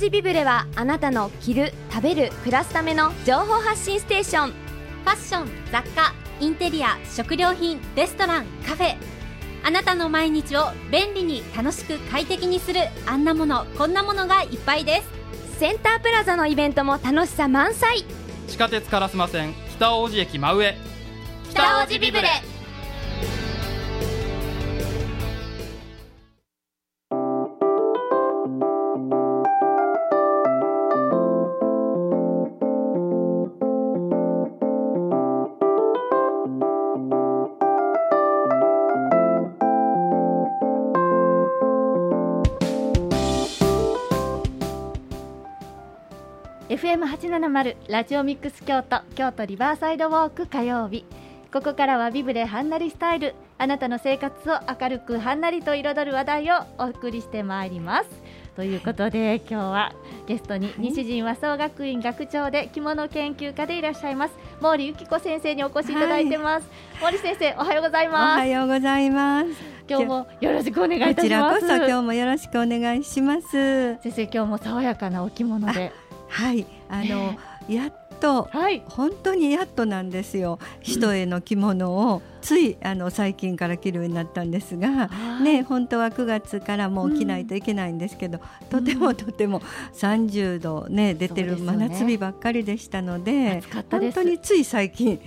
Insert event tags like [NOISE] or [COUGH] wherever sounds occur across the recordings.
ジビブレはあなたの着る食べる暮らすための情報発信ステーション。ファッション雑貨インテリア食料品レストランカフェ。あなたの毎日を便利に楽しく快適にするあんなものこんなものがいっぱいです。センタープラザのイベントも楽しさ満載。地下鉄烏丸線北大路駅真上。北大路ビブレ。FM870 ラジオミックス京都京都リバーサイドウォーク火曜日。ここからはビブレハンナリスタイル。あなたの生活を明るくはんなりと彩る話題をお送りしてまいります。ということで今日はゲストに西陣和装学院学長で着物研究家でいらっしゃいます毛利由紀子先生にお越しいただいてます、はい、毛利先生おはようございます。おはようございます。今日もよろしくお願いいたします。こちらこそ今日もよろしくお願いします。先生今日も爽やかなお着物で。はいあの、やっと、はい、本当にやっとなんですよ。人への着物をついあの最近から着るようになったんですが、ね、本当は9月からもう着ないといけないんですけど、うん、とてもとても30度、ね、出てる真夏日ばっかりでしたので、ね、本当につい最近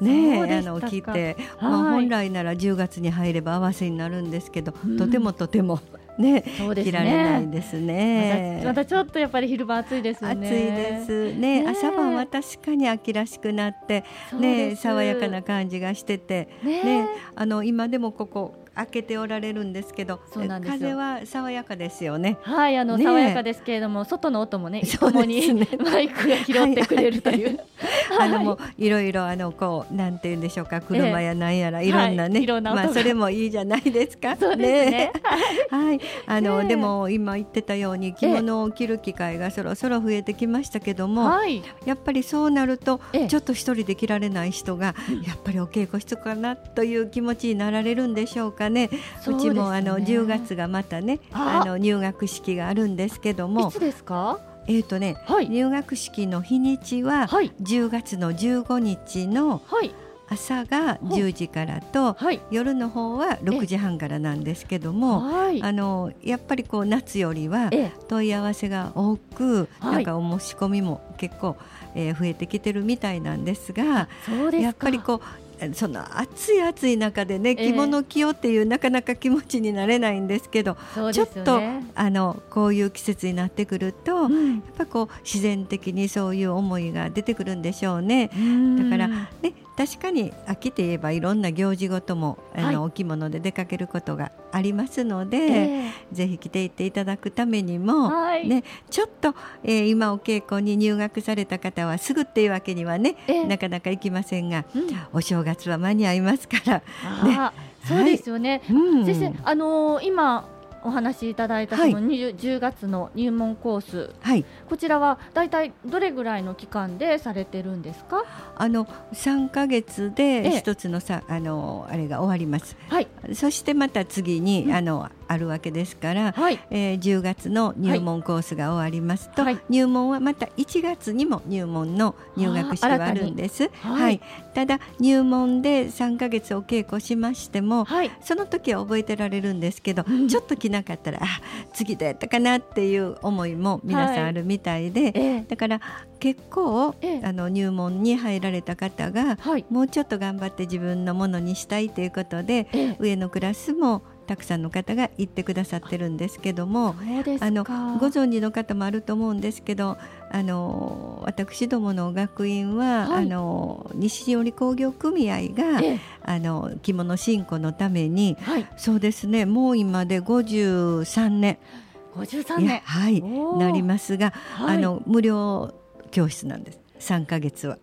ねあの聞い。て、まあ、本来なら10月に入れば合わせになるんですけど、うん、とてもとても。ね、そうですね。着られないですね。またちょっとやっぱり昼間暑いですね。暑いですね。ね朝晩は確かに秋らしくなって、ね、爽やかな感じがしてて、ね、ねあの今でもここ開けておられるんですけど風は爽やかですよね。はいあの、ね、爽やかですけれども外の音もねともに、[LAUGHS] ね、[LAUGHS] マイクが拾ってくれるという、はい、[LAUGHS] あのもういろいろあのこうなんて言うんでしょうか。車やなんやら、いろんなね、はい、まあそれもいいじゃないですか。そうですね。はい。あの、でも今言ってたように着物を着る機会がそろそろ増えてきましたけども、やっぱりそうなるとちょっと一人で着られない人が、やっぱりお稽古しとかなという気持ちになられるんでしょうかかねうちもあの10月がまたねあの入学式があるんですけども。いつですか？えーとね、はい、入学式の日にちは10月の15日の朝が10時からと、はい、夜の方は6時半からなんですけども、あのやっぱりこう夏よりは問い合わせが多く、なんかお申し込みも結構、えー、増えてきてるみたいなんですがやっぱりこうその暑い暑い中でね着物着ようっていう、えー、なかなか気持ちになれないんですけど、ね、ちょっとあのこういう季節になってくると、うん、やっぱこう自然的にそういう思いが出てくるんでしょうね。だからね確かに秋といえばいろんな行事ごともあの、はい、お着物で出かけることがありますので、えー、ぜひ着ていっていただくためにも、はい、ね、ちょっと、えー、今お稽古に入学された方はすぐっていうわけにはね、えー、なかなかいきませんが、うん、お正月は間に合いますから、ね、そうですよね、はいうん、先生、あのー、今お話しいただいたその 10,、はい、10月の入門コース、はい、こちらは大体どれぐらいの期間でされてるんですか？あの3か月で一つのさ、あのあれが終わります、はい、そしてまた次に、うん、あのあるわけですから、はい、えー、10月の入門コースが終わりますと、はい、入門はまた1月にも入門の入学式があるんです。はい、はい、ただ入門で3か月お稽古しましても、はい、その時は覚えてられるんですけど、うん、ちょっと着なかったらあ次やったかなっていう思いも皆さんあるみたいで、えー、だから結構、えー、あの入門に入られた方が、もうちょっと頑張って自分のものにしたいということで、えー、上のクラスもたくさんの方が言ってくださってるんですけどもあのご存知の方もあると思うんですけどあの私どもの学院は、はい、あの西織工業組合が、ええ、あの着物振興のために、はい、そうですねもう今で53年。53年。はいなりますが、はい、あの無料教室なんです。3か月は。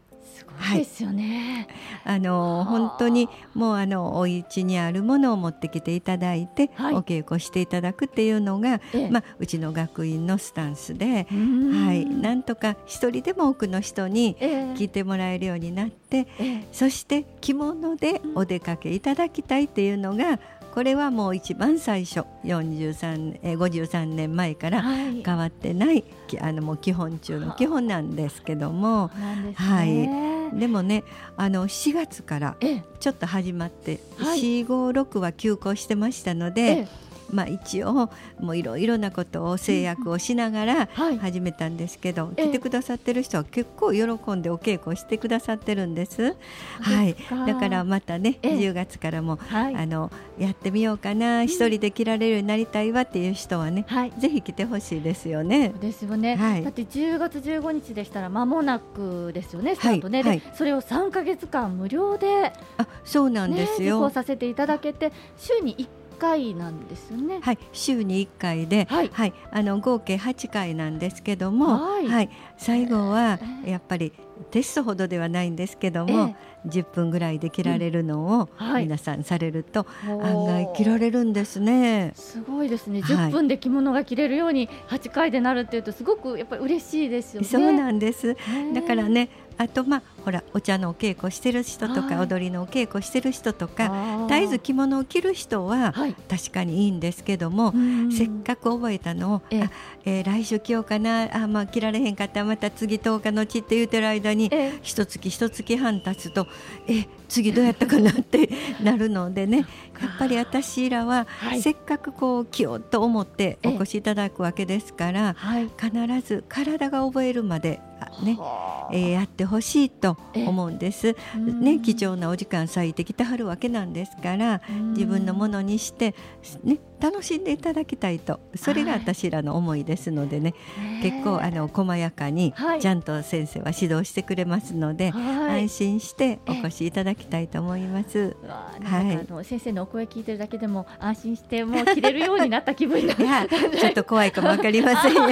ですよね。あの本当にもうあのお家にあるものを持ってきていただいて、はい、お稽古していただくっていうのが、ええ、まあうちの学院のスタンスで、はい、なんとか一人でも多くの人に聞いてもらえるようになって、え、そして着物でお出かけいただきたいっていうのがこれはもう一番最初43え53年前から変わってない、はい、あのもう基本中の基本なんですけども、ね、はい。でもねあの4月からちょっと始まって、はい、456は休校してましたので。ええまあ、一応もういろいろなことを制約をしながら始めたんですけど、はい、来てくださってる人は結構喜んでお稽古してくださってるんです。はい、だからまたね10月からも、はい、あのやってみようかな一、人で着られるようになりたいわっていう人はね、はい、ぜひ来てほしいですよね。ですよね、はい、だって10月15日でしたら間もなくですよねスタートね、はい、それを3か月間無料であそうなんですよ、ね、受講させていただけて週に1回なんですよね。はい、週に1回で、はい、はい、あの合計8回なんですけども、はい、はい、最後はやっぱりテストほどではないんですけども、えー、10分ぐらいで切られるのを皆さんされると、案外切られるんですね。すごいですね。10分で着物が着れるように8回でなるっていうとすごくやっぱり嬉しいですよね。そうなんです。だからねあとまあほらお茶のお稽古してる人とか、踊りのお稽古してる人とか絶えず着物を着る人は確かにいいんですけども、せっかく覚えたのを、ええ。ー、来週着ようかなあ、まあ、着られへんかったまた次10日のちって言うてる間に一月一月半経つとえ次どうやったかなって [LAUGHS] なるのでねやっぱり私らはせっかくこう着ようと思ってお越しいただくわけですから、必ず体が覚えるまでね、えー、やってほしいと思うんです。ね、貴重なお時間割いてきてはるわけなんですから自分のものにして、ね、楽しんでいただきたいと。それが私らの思いですのでね、はい、結構あの細やかにちゃんと先生は指導してくれますので、はい、安心してお越しいただきたいと思います。はい、あの先生のお声聞いてるだけでも安心してもう着れるようになった気分 [LAUGHS] ちょっと怖いかもわかりませんよ。[LAUGHS]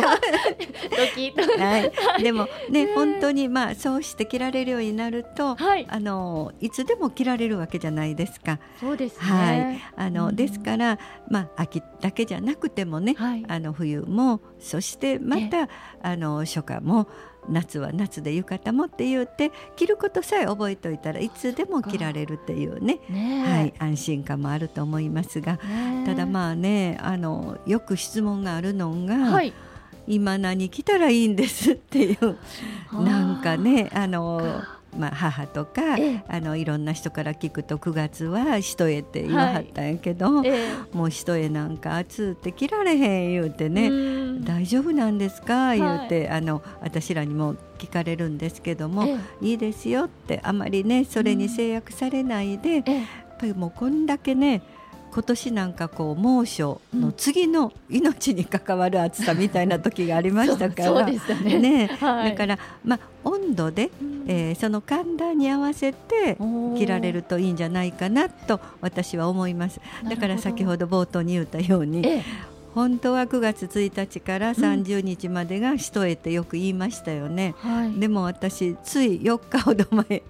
はい、でもね本当にまあそうして着られるようになると、はい、あのいつでも着られるわけじゃないですか。そうです、ね、はい、あの、ですからまあ秋だけじゃなくてもね、はい、あの冬もそしてまたあの初夏も夏は夏で浴衣もって言って着ることさえ覚えておいたらいつでも着られるっていうね、ね、はい、安心感もあると思いますが、ただまあねあのよく質問があるのが、はい。今何着たらいいんですっていうなんかねあのまあ、母とか、あのいろんな人から聞くと9月は一重って言わはったんやけど、はいえ。もう一重なんか暑って着られへん言うてね大丈夫なんですか？言うて、はい、あの私らにも聞かれるんですけども、いいですよってあまりねそれに制約されないで、やっぱりもうこんだけね今年なんかこう猛暑の次の命に関わる暑さみたいな時がありましたから、[LAUGHS] ね。ねはい、だからまあ温度で、えー、その寒暖に合わせて着られるといいんじゃないかなと私は思います。だから先ほど冒頭に言ったように、ええ、本当は9月1日から30日までが一重ってよく言いましたよね、はい、でも私つい4日ほど前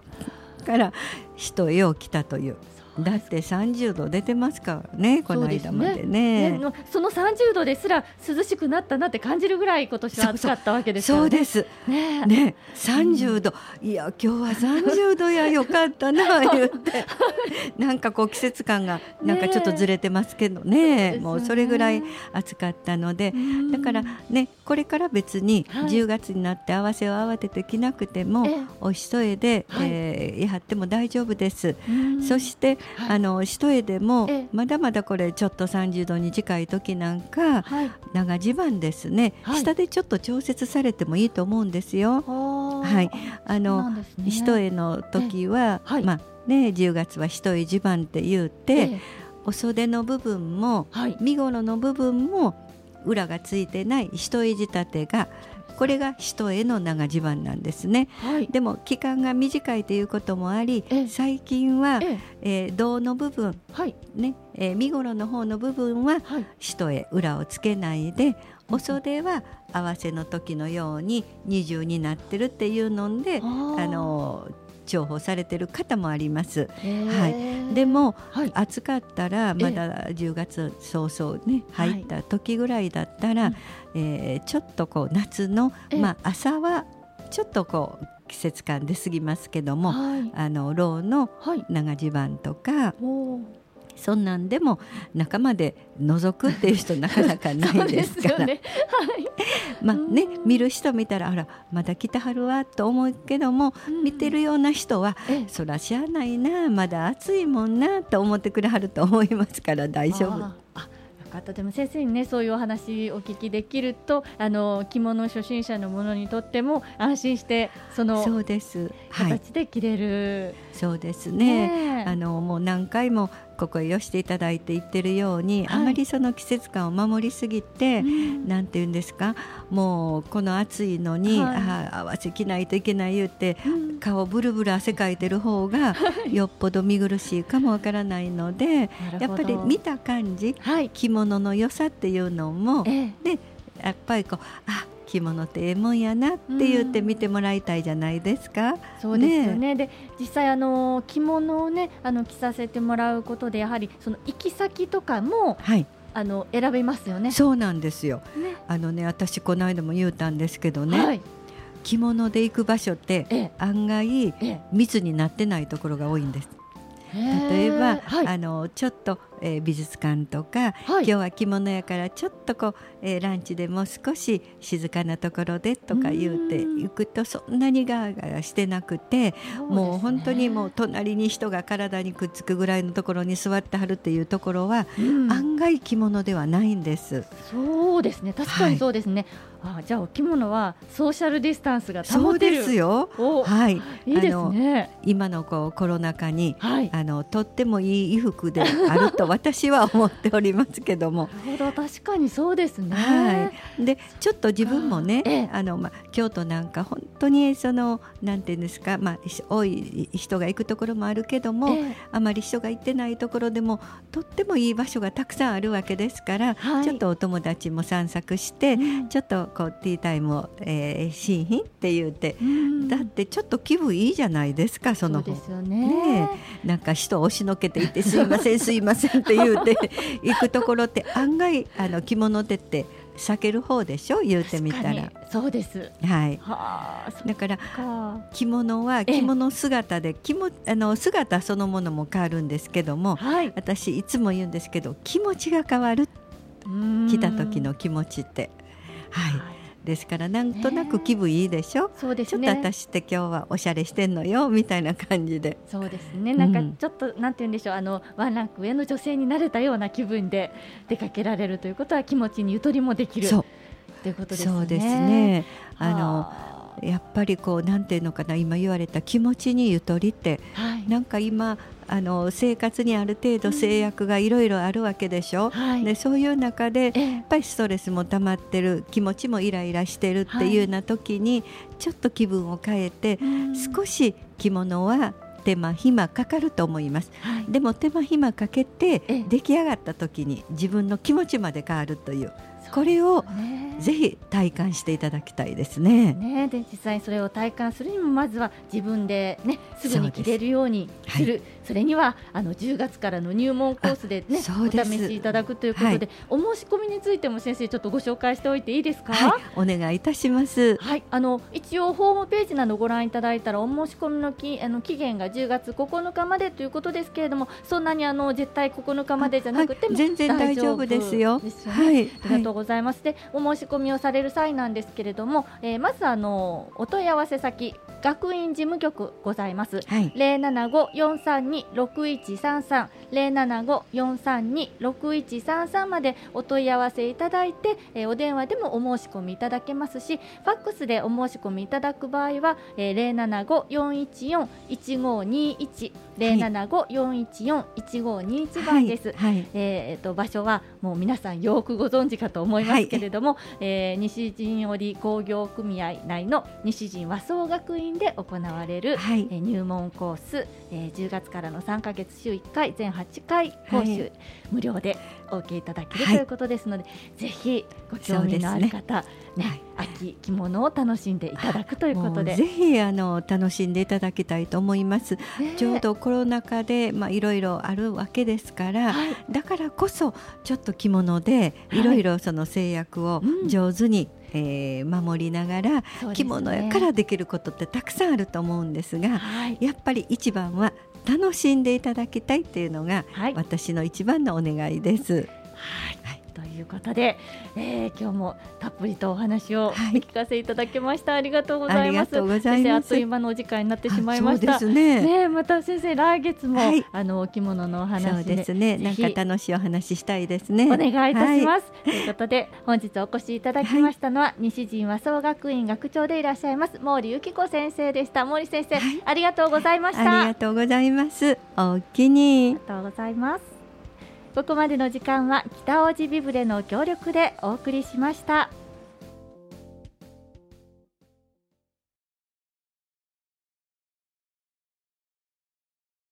から一重を着たというだって30度出てますからねこの間までね。ね。その30度ですら涼しくなったなって感じるぐらい今年は暑かったわけですから、ね、そうです。ね。ね30度、うん、いや今日は30度やよかったな言って。なんかこう季節感がなんかちょっとずれてますけどね、ね、もうそれぐらい暑かったので、だからねこれから別に10月になって合わせを慌てて着なくても、はい、お一重で、はい、えー、やっても大丈夫です。そしてはい、あの一重でもまだまだこれちょっと30度に近い時なんか、はい、長襦袢ですね、はい、下でちょっと調節されてもいいと思うんですよ。はい、あの、ね、一重の時は、まあね10月は一重襦袢って言って、お袖の部分も、身ごろの部分も裏がついてない一重仕立てがこれが人への長襦袢なんですね、はい、でも期間が短いということもあり最近は、ええ。ー、胴の部分、はい。ねえー、身ごろの方の部分は人へ裏をつけないで、お袖は合わせの時のように二重になってるっていうのであの重宝されてる方もあります。はい、でも、はい、暑かったらまだ10月早々ね入った時ぐらいだったら、はい、えー、ちょっとこう夏の、まあ、朝はちょっとこう季節感出過ぎますけども、はい、あのローの長襦袢とか、そんなんでも中まで覗くっていう人なかなかないですから。[LAUGHS] ね、はい、[LAUGHS] まあね見る人見たらあらまだ来てはるわと思うけども、見てるような人はそらしゃあないなまだ暑いもんなと思ってくれはると思いますから大丈夫。方でも先生にねそういうお話お聞きできるとあの着物初心者のものにとっても安心してそのそうです。形で着れる、はい、そうですね、ね、あのもう何回もここへ寄していただいて言ってるように、はい、あまりその季節感を守りすぎて、うん、なんて言うんですかもうこの暑いのに、はい、あ合わせ着ないといけない言って、うん、顔ブルブル汗かいてる方がよっぽど見苦しいかもわからないのでやっぱり見た感じ、はい、着物の良さっていうのも、ええ、でやっぱりこうあ着物ってええもんやなって言って見てもらいたいじゃないですか。うん、そうですよね。ねで実際あの着物をねあの着させてもらうことでやはりその行き先とかも、はい、あの選べますよね。そうなんですよ。ね、あのね私この間も言うたんですけどね。はい着物で行く場所って案外密になってないところが多いんです。例えば、はい、あのちょっと、えー、美術館とか、はい、今日は着物やからちょっとこう、えー、ランチでも少し静かなところでとか言うて行くとそんなにガーガーしてなくて、ね、もう本当にもう隣に人が体にくっつくぐらいのところに座ってはるっていうところは、案外着物ではないんです。そうですね。確かにそうですね、あじゃあお着物はソーシャルディスタンスが保てる。そうですよ。はい。いいですね。今のこうコロナ禍に、はい、あのとってもいい衣服であると私は思っておりますけども。なるほど確かにそうですね。はい。でちょっと自分もね、ええ、あのまあ京都なんか本当にそのなんていうんですかまあ多い人が行くところもあるけども、え、あまり人が行ってないところでもとってもいい場所がたくさんあるわけですから、はい、ちょっとお友達も散策して、うん、ちょっとこうティータイムを、えー、新品って言うて、だってちょっと気分いいじゃないですかそのそうですよね。ねなんか人を押しのけていってすいません [LAUGHS] すいませんって言うて行くところって案外あの着物でって避ける方でしょ？言うてみたら。そうです。はい。だから着物は着物姿で着もあの姿そのものも変わるんですけども、はい、私いつも言うんですけど気持ちが変わる。着た時の気持ちって。はいですからなんとなく気分いいでしょ、そうですね、ちょっと私って今日はおしゃれしてんのよみたいな感じで。そうですね。なんかちょっと、うん、なんて言うんでしょう。あのワンランク上の女性になれたような気分で出かけられるということは気持ちにゆとりもできる。ということですね。そうですね。あのやっぱりこうなんていうのかな今言われた気持ちにゆとりって、はい、なんか今あの生活にある程度制約がいろいろあるわけでしょ、はい、でそういう中でやっぱりストレスも溜まってる気持ちもイライラしてるっていうような時に、ちょっと気分を変えて、少し着物は手間暇かかると思います、はい、でも手間暇かけて出来上がった時に自分の気持ちまで変わるというこれをぜひ体感していただきたいですね。ねで実際それを体感するにもまずは自分でねすぐに着れるようにする。それにはあの10月からの入門コースでねお試しいただくということで、はい、お申し込みについても先生ちょっとご紹介しておいていいですか、はい、お願いいたします。はいあの一応ホームページなどご覧いただいたらお申し込みのきあの期限が10月9日までということですけれどもそんなにあの絶対9日までじゃなくても、はい、全然大丈夫ですよ、ね、はい、ありがとうございます、でお申し込みをされる際なんですけれども、えー、まずあのお問い合わせ先学院事務局ございます。はい、零零七五四三二六一三三までお問い合わせいただいて、えー、お電話でもお申し込みいただけますし、ファックスでお申し込みいただく場合は零七五四一四一五二一零七五四一四一五二一番です。はいはい、えっ、ー、と場所はもう皆さんよくご存知かと思いますけれども、はい、えー、西陣織工業組合内の西陣和装学院で行われる、はい、え入門コース、えー、10月からの3か月週1回全8回講習、無料でお受けいただける、ということですのでぜひご興味のある方ね、ね、秋着物を楽しんでいただくということで。ぜひあの楽しんでいただきたいと思います、ちょうどコロナ禍でまあいろいろあるわけですから、はい、だからこそちょっと着物でい。ろいろその制約を上手に、えー、守りながら、着物やからできることってたくさんあると思うんですが、はい、やっぱり一番は楽しんでいただきたいっていうのが、私の一番のお願いです。はいということで、えー、今日もたっぷりとお話をお聞かせいただきました、はい、ありがとうございます。先生あっという間のお時間になってしまいました。ね、ね、また先生来月も、はい、あのお着物のお話そうですね。なんか楽しいお話したいですね。お願いいたします、はい、ということで本日お越しいただきましたのは、西陣和装学院学長でいらっしゃいます毛利由紀子先生でした。毛利先生、ありがとうございました。ありがとうございます。おきに。ありがとうございますここまでの時間は北大路ビブレの協力でお送りしました。